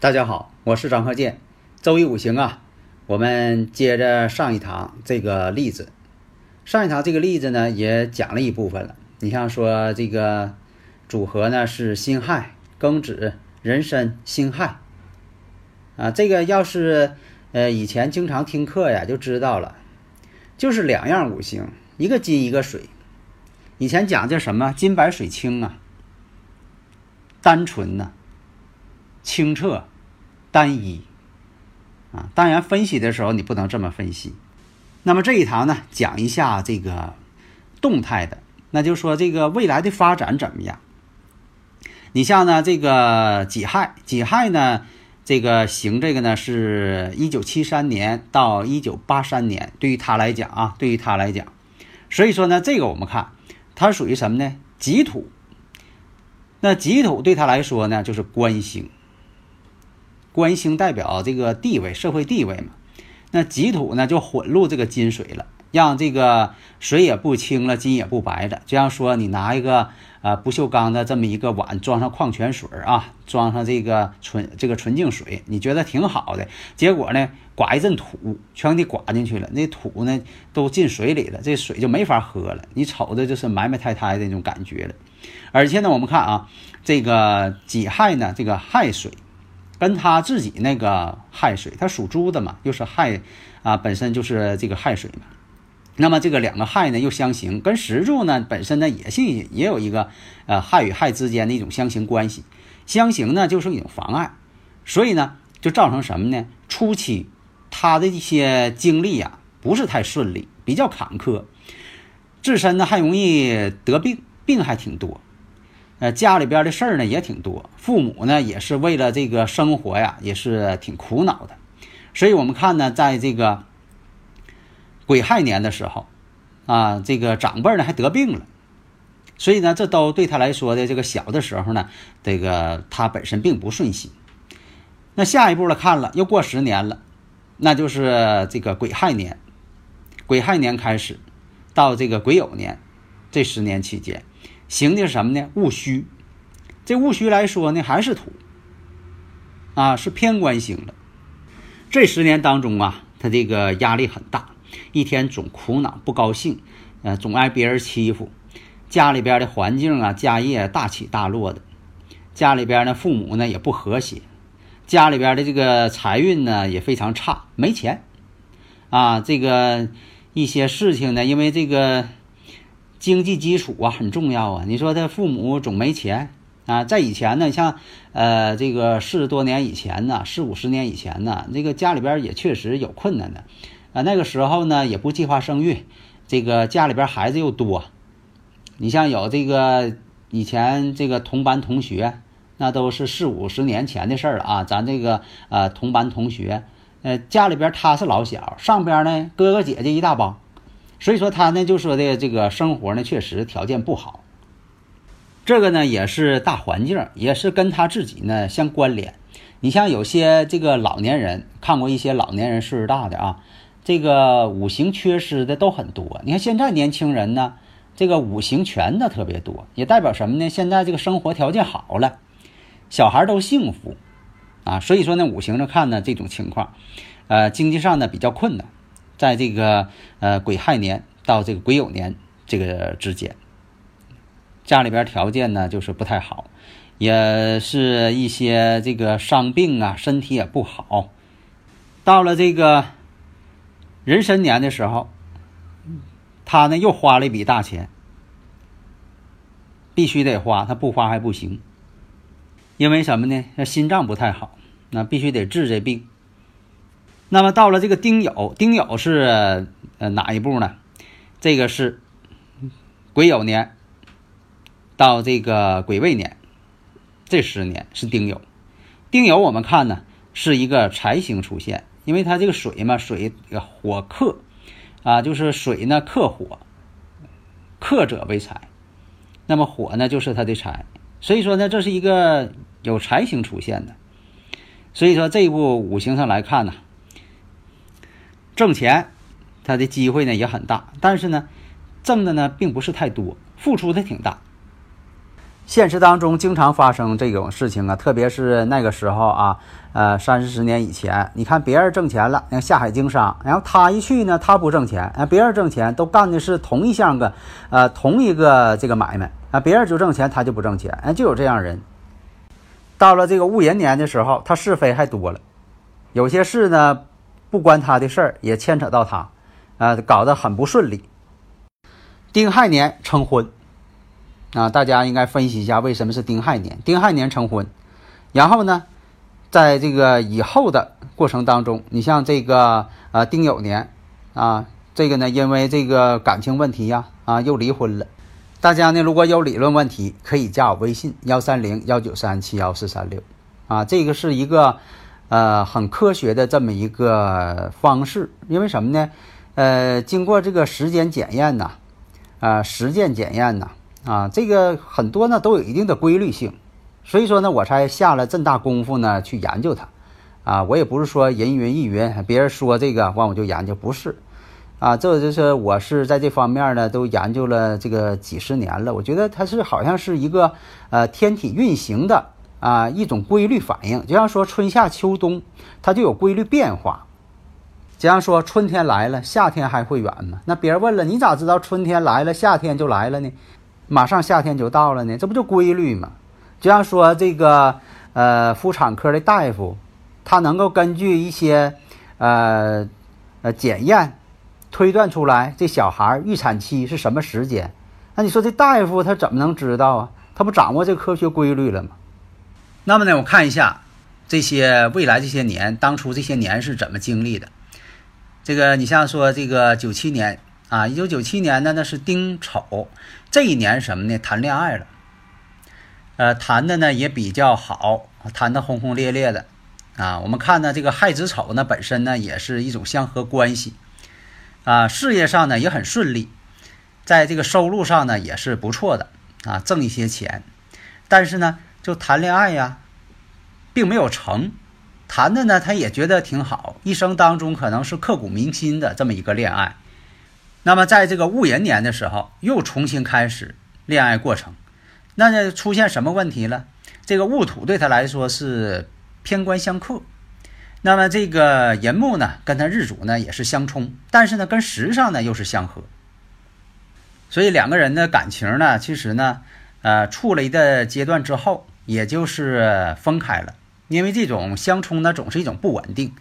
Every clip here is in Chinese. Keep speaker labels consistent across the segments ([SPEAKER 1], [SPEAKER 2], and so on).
[SPEAKER 1] 大家好，我是张鹤剑。周易五行啊，我们接着上一堂这个例子。上一堂这个例子呢，也讲了一部分了。你像说这个组合呢是辛亥、庚子、壬申、辛亥啊。这个要是呃以前经常听课呀，就知道了，就是两样五行，一个金一个水。以前讲叫什么金白水清啊，单纯呐、清澈。单一啊，当然分析的时候你不能这么分析。那么这一堂呢，讲一下这个动态的，那就说这个未来的发展怎么样？你像呢，这个己亥，己亥呢，这个行这个呢是一九七三年到一九八三年，对于他来讲啊，对于他来讲，所以说呢，这个我们看它属于什么呢？己土。那己土对他来说呢，就是官星。官星代表这个地位，社会地位嘛。那己土呢，就混入这个金水了，让这个水也不清了，金也不白了。就像说，你拿一个呃不锈钢的这么一个碗，装上矿泉水啊，装上这个纯这个纯净水，你觉得挺好的。结果呢，刮一阵土，全给刮进去了，那土呢都进水里了，这水就没法喝了。你瞅着就是埋埋汰汰的那种感觉了。而且呢，我们看啊，这个己亥呢，这个亥水。跟他自己那个亥水，他属猪的嘛，又是亥啊，本身就是这个亥水嘛。那么这个两个亥呢又相刑，跟石柱呢本身呢也是也有一个呃亥与亥之间的一种相刑关系。相刑呢就是一种妨碍，所以呢就造成什么呢？初期他的一些经历呀不是太顺利，比较坎坷，自身呢还容易得病，病还挺多。呃，家里边的事儿呢也挺多，父母呢也是为了这个生活呀，也是挺苦恼的。所以我们看呢，在这个癸亥年的时候，啊，这个长辈呢还得病了，所以呢，这都对他来说的这个小的时候呢，这个他本身并不顺心。那下一步了，看了又过十年了，那就是这个癸亥年，癸亥年开始到这个癸酉年这十年期间。行的是什么呢？戊戌，这戊戌来说呢，还是土，啊，是偏官星了。这十年当中啊，他这个压力很大，一天总苦恼不高兴，呃，总挨别人欺负，家里边的环境啊，家业大起大落的，家里边呢，父母呢也不和谐，家里边的这个财运呢也非常差，没钱，啊，这个一些事情呢，因为这个。经济基础啊很重要啊！你说他父母总没钱啊，在以前呢，像呃这个四十多年以前呢，四五十年以前呢，这个家里边也确实有困难的啊。那个时候呢，也不计划生育，这个家里边孩子又多。你像有这个以前这个同班同学，那都是四五十年前的事儿了啊。咱这个呃同班同学，呃家里边他是老小，上边呢哥哥姐姐一大帮。所以说他呢就说的这个生活呢确实条件不好，这个呢也是大环境，也是跟他自己呢相关联。你像有些这个老年人看过一些老年人岁数大的啊，这个五行缺失的都很多。你看现在年轻人呢，这个五行全的特别多，也代表什么呢？现在这个生活条件好了，小孩都幸福啊。所以说呢，五行上看呢这种情况，呃，经济上呢比较困难。在这个呃癸亥年到这个癸酉年这个之间，家里边条件呢就是不太好，也是一些这个伤病啊，身体也不好。到了这个壬申年的时候，他呢又花了一笔大钱，必须得花，他不花还不行。因为什么呢？他心脏不太好，那必须得治这病。那么到了这个丁酉，丁酉是呃哪一步呢？这个是癸酉年到这个癸未年，这十年是丁酉。丁酉我们看呢是一个财星出现，因为它这个水嘛，水火克啊，就是水呢克火，克者为财。那么火呢就是它的财，所以说呢这是一个有财星出现的。所以说这一步五行上来看呢。挣钱，他的机会呢也很大，但是呢，挣的呢并不是太多，付出的挺大。现实当中经常发生这种事情啊，特别是那个时候啊，呃，三四十年以前，你看别人挣钱了，那下海经商，然后他一去呢，他不挣钱，啊，别人挣钱都干的是同一项个，呃，同一个这个买卖啊，别人就挣钱，他就不挣钱，哎，就有这样人。到了这个戊寅年的时候，他是非还多了，有些事呢。不关他的事儿，也牵扯到他，啊，搞得很不顺利。丁亥年成婚，啊，大家应该分析一下为什么是丁亥年？丁亥年成婚，然后呢，在这个以后的过程当中，你像这个呃丁酉年，啊，这个呢因为这个感情问题呀，啊又离婚了。大家呢如果有理论问题，可以加我微信幺三零幺九三七幺四三六，啊，这个是一个。呃，很科学的这么一个方式，因为什么呢？呃，经过这个时间检验呐，啊，实践检验呐，啊，这个很多呢都有一定的规律性，所以说呢，我才下了这么大功夫呢去研究它，啊，我也不是说人云亦云，别人说这个完我就研究，不是，啊，这就是我是在这方面呢都研究了这个几十年了，我觉得它是好像是一个呃天体运行的。啊，一种规律反应，就像说春夏秋冬，它就有规律变化。就像说春天来了，夏天还会远吗？那别人问了，你咋知道春天来了，夏天就来了呢？马上夏天就到了呢？这不就规律吗？就像说这个呃妇产科的大夫，他能够根据一些呃呃检验推断出来这小孩预产期是什么时间。那你说这大夫他怎么能知道啊？他不掌握这科学规律了吗？那么呢，我看一下这些未来这些年，当初这些年是怎么经历的。这个你像说这个九七年啊，一九九七年呢，那是丁丑这一年什么呢？谈恋爱了，呃，谈的呢也比较好，谈的轰轰烈烈的啊。我们看呢，这个亥子丑呢本身呢也是一种相合关系啊，事业上呢也很顺利，在这个收入上呢也是不错的啊，挣一些钱，但是呢。就谈恋爱呀，并没有成，谈的呢，他也觉得挺好，一生当中可能是刻骨铭心的这么一个恋爱。那么在这个戊寅年的时候，又重新开始恋爱过程，那呢出现什么问题了？这个戊土对他来说是偏官相克，那么这个寅木呢，跟他日主呢也是相冲，但是呢跟时上呢又是相合，所以两个人的感情呢，其实呢，呃，处了一个阶段之后。也就是分开了，因为这种相冲呢，总是一种不稳定。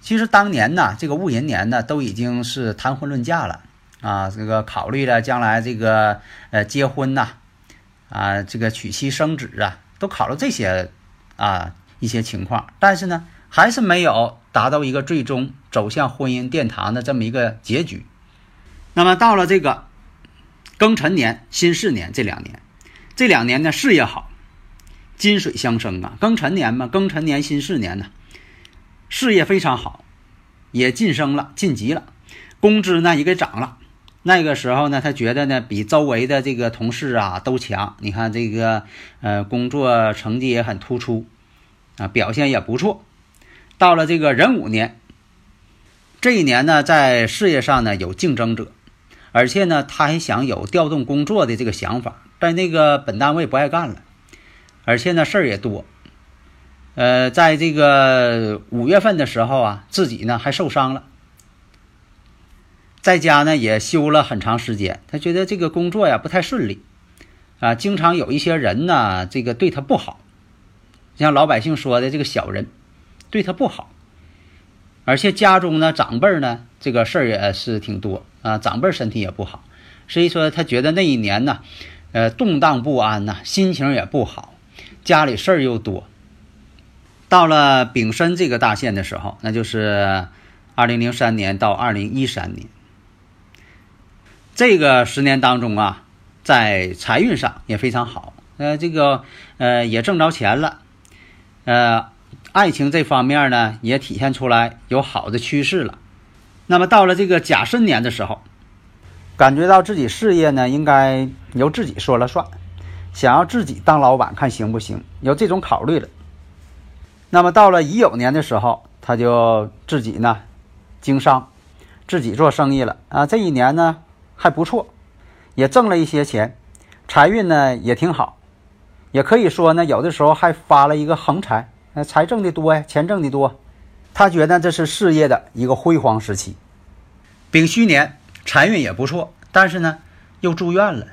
[SPEAKER 1] 其实当年呢，这个戊寅年呢，都已经是谈婚论嫁了啊，这个考虑了将来这个呃结婚呐，啊，这个娶妻生子啊，都考虑这些啊一些情况，但是呢，还是没有达到一个最终走向婚姻殿堂的这么一个结局。那么到了这个庚辰年、辛巳年这两年，这两年呢，事业好。金水相生啊，庚辰年嘛，庚辰年辛巳年呢，事业非常好，也晋升了，晋级了，工资呢也给涨了。那个时候呢，他觉得呢比周围的这个同事啊都强。你看这个呃工作成绩也很突出啊，表现也不错。到了这个壬午年，这一年呢在事业上呢有竞争者，而且呢他还想有调动工作的这个想法，在那个本单位不爱干了。而且呢，事儿也多。呃，在这个五月份的时候啊，自己呢还受伤了，在家呢也休了很长时间。他觉得这个工作呀不太顺利，啊，经常有一些人呢，这个对他不好，像老百姓说的这个小人，对他不好。而且家中呢，长辈呢，这个事儿也是挺多啊，长辈身体也不好，所以说他觉得那一年呢，呃，动荡不安呐，心情也不好。家里事儿又多，到了丙申这个大限的时候，那就是二零零三年到二零一三年，这个十年当中啊，在财运上也非常好，呃，这个呃也挣着钱了，呃，爱情这方面呢也体现出来有好的趋势了。那么到了这个甲申年的时候，感觉到自己事业呢应该由自己说了算，想要自己当老板看行不行，有这种考虑了。那么到了乙酉年的时候，他就自己呢经商，自己做生意了啊。这一年呢还不错，也挣了一些钱，财运呢也挺好，也可以说呢有的时候还发了一个横财，那财挣的多呀，钱挣的多。他觉得这是事业的一个辉煌时期。丙戌年财运也不错，但是呢又住院了。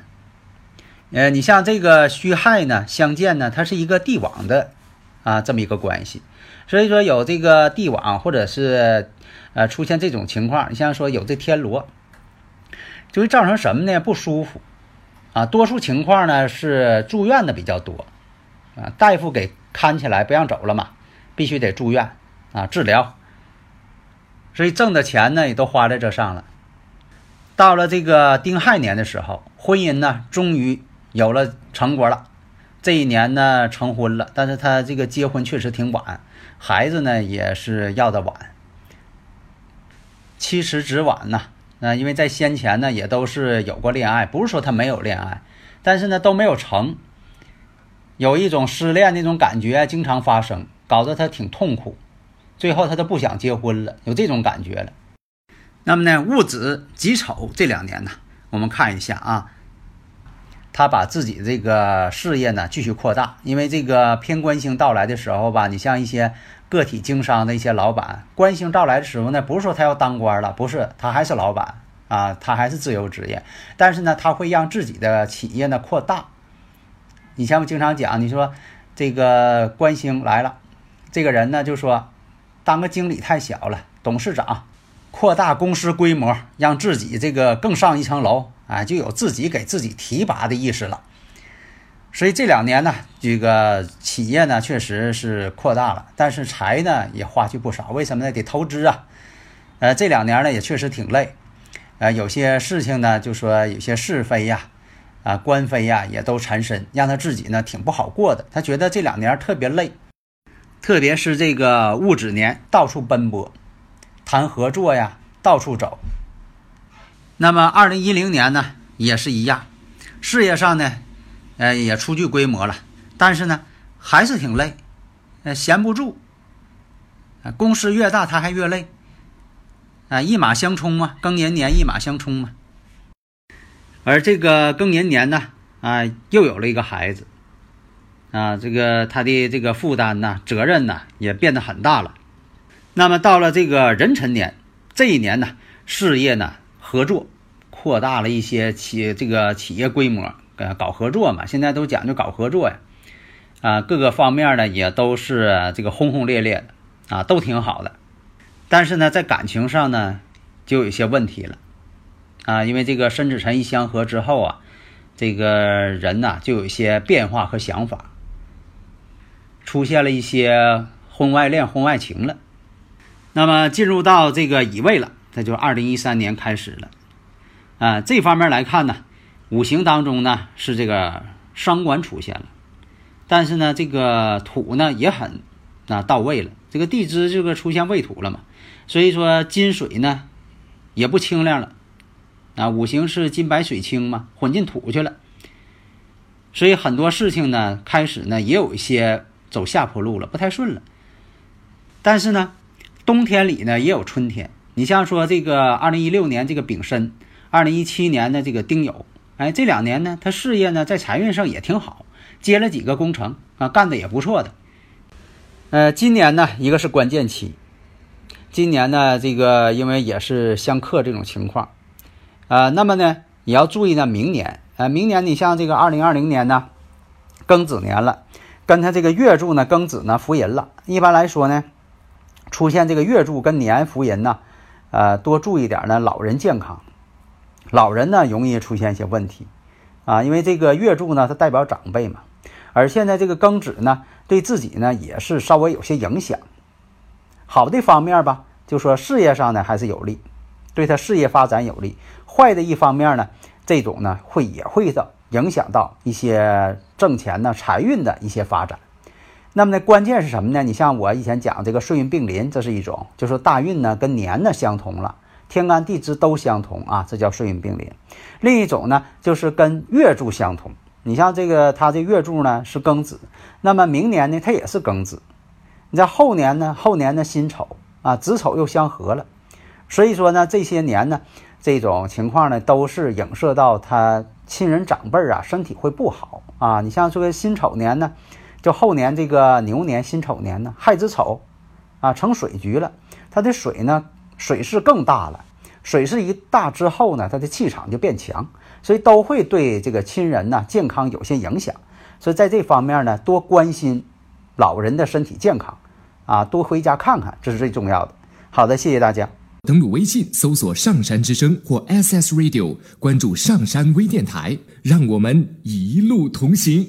[SPEAKER 1] 呃，你像这个戌亥呢相见呢，它是一个帝王的。啊，这么一个关系，所以说有这个帝王或者是呃出现这种情况，你像说有这天罗，就会造成什么呢？不舒服啊。多数情况呢是住院的比较多啊，大夫给看起来不让走了嘛，必须得住院啊治疗，所以挣的钱呢也都花在这上了。到了这个丁亥年的时候，婚姻呢终于有了成果了。这一年呢成婚了，但是他这个结婚确实挺晚，孩子呢也是要的晚，其实只晚呐。那因为在先前呢也都是有过恋爱，不是说他没有恋爱，但是呢都没有成，有一种失恋那种感觉经常发生，搞得他挺痛苦，最后他都不想结婚了，有这种感觉了。那么呢戊子己丑这两年呢，我们看一下啊。他把自己这个事业呢继续扩大，因为这个偏官星到来的时候吧，你像一些个体经商的一些老板，官星到来的时候呢，不是说他要当官了，不是，他还是老板啊，他还是自由职业，但是呢，他会让自己的企业呢扩大。你像我经常讲，你说这个官星来了，这个人呢就说，当个经理太小了，董事长扩大公司规模，让自己这个更上一层楼。啊，就有自己给自己提拔的意识了，所以这两年呢，这个企业呢确实是扩大了，但是财呢也花去不少。为什么呢？得投资啊。呃，这两年呢也确实挺累，呃，有些事情呢，就说有些是非呀，啊，官非呀，也都缠身，让他自己呢挺不好过的。他觉得这两年特别累，特别是这个戊子年，到处奔波，谈合作呀，到处走。那么，二零一零年呢，也是一样，事业上呢，呃，也初具规模了，但是呢，还是挺累，呃，闲不住，公司越大，他还越累，啊，一马相冲嘛，庚寅年一马相冲嘛，而这个庚寅年呢，啊，又有了一个孩子，啊，这个他的这个负担呢，责任呢，也变得很大了。那么到了这个壬辰年，这一年呢，事业呢。合作扩大了一些企这个企业规模，呃，搞合作嘛，现在都讲究搞合作呀，啊，各个方面呢也都是这个轰轰烈烈的，啊，都挺好的。但是呢，在感情上呢，就有一些问题了，啊，因为这个申子辰一相合之后啊，这个人呢就有一些变化和想法，出现了一些婚外恋、婚外情了。那么进入到这个乙未了。那就二零一三年开始了，啊，这方面来看呢，五行当中呢是这个伤官出现了，但是呢，这个土呢也很啊到位了，这个地支这个出现未土了嘛，所以说金水呢也不清亮了，啊，五行是金白水清嘛，混进土去了，所以很多事情呢开始呢也有一些走下坡路了，不太顺了，但是呢，冬天里呢也有春天。你像说这个二零一六年这个丙申，二零一七年的这个丁酉，哎，这两年呢，他事业呢在财运上也挺好，接了几个工程啊，干的也不错的。呃，今年呢，一个是关键期，今年呢，这个因为也是相克这种情况，呃，那么呢，也要注意呢，明年，呃，明年你像这个二零二零年呢，庚子年了，跟他这个月柱呢，庚子呢，福银了。一般来说呢，出现这个月柱跟年福银呢。呃，多注意点呢，老人健康，老人呢容易出现一些问题，啊，因为这个月柱呢，它代表长辈嘛，而现在这个庚子呢，对自己呢也是稍微有些影响。好的方面吧，就说事业上呢还是有利，对他事业发展有利。坏的一方面呢，这种呢会也会的影响到一些挣钱呢财运的一些发展。那么呢，关键是什么呢？你像我以前讲这个岁运并临，这是一种，就是大运呢跟年呢相同了，天干地支都相同啊，这叫岁运并临。另一种呢，就是跟月柱相同。你像这个，它这月柱呢是庚子，那么明年呢它也是庚子。你在后年呢，后年的辛丑啊，子丑又相合了，所以说呢，这些年呢，这种情况呢都是影射到他亲人长辈啊身体会不好啊。你像这个辛丑年呢。就后年这个牛年辛丑年呢，亥子丑，啊成水局了，它的水呢水势更大了，水势一大之后呢，它的气场就变强，所以都会对这个亲人呢健康有些影响，所以在这方面呢，多关心老人的身体健康，啊多回家看看，这是最重要的。好的，谢谢大家。
[SPEAKER 2] 登录微信搜索“上山之声”或 SS Radio，关注上山微电台，让我们一路同行。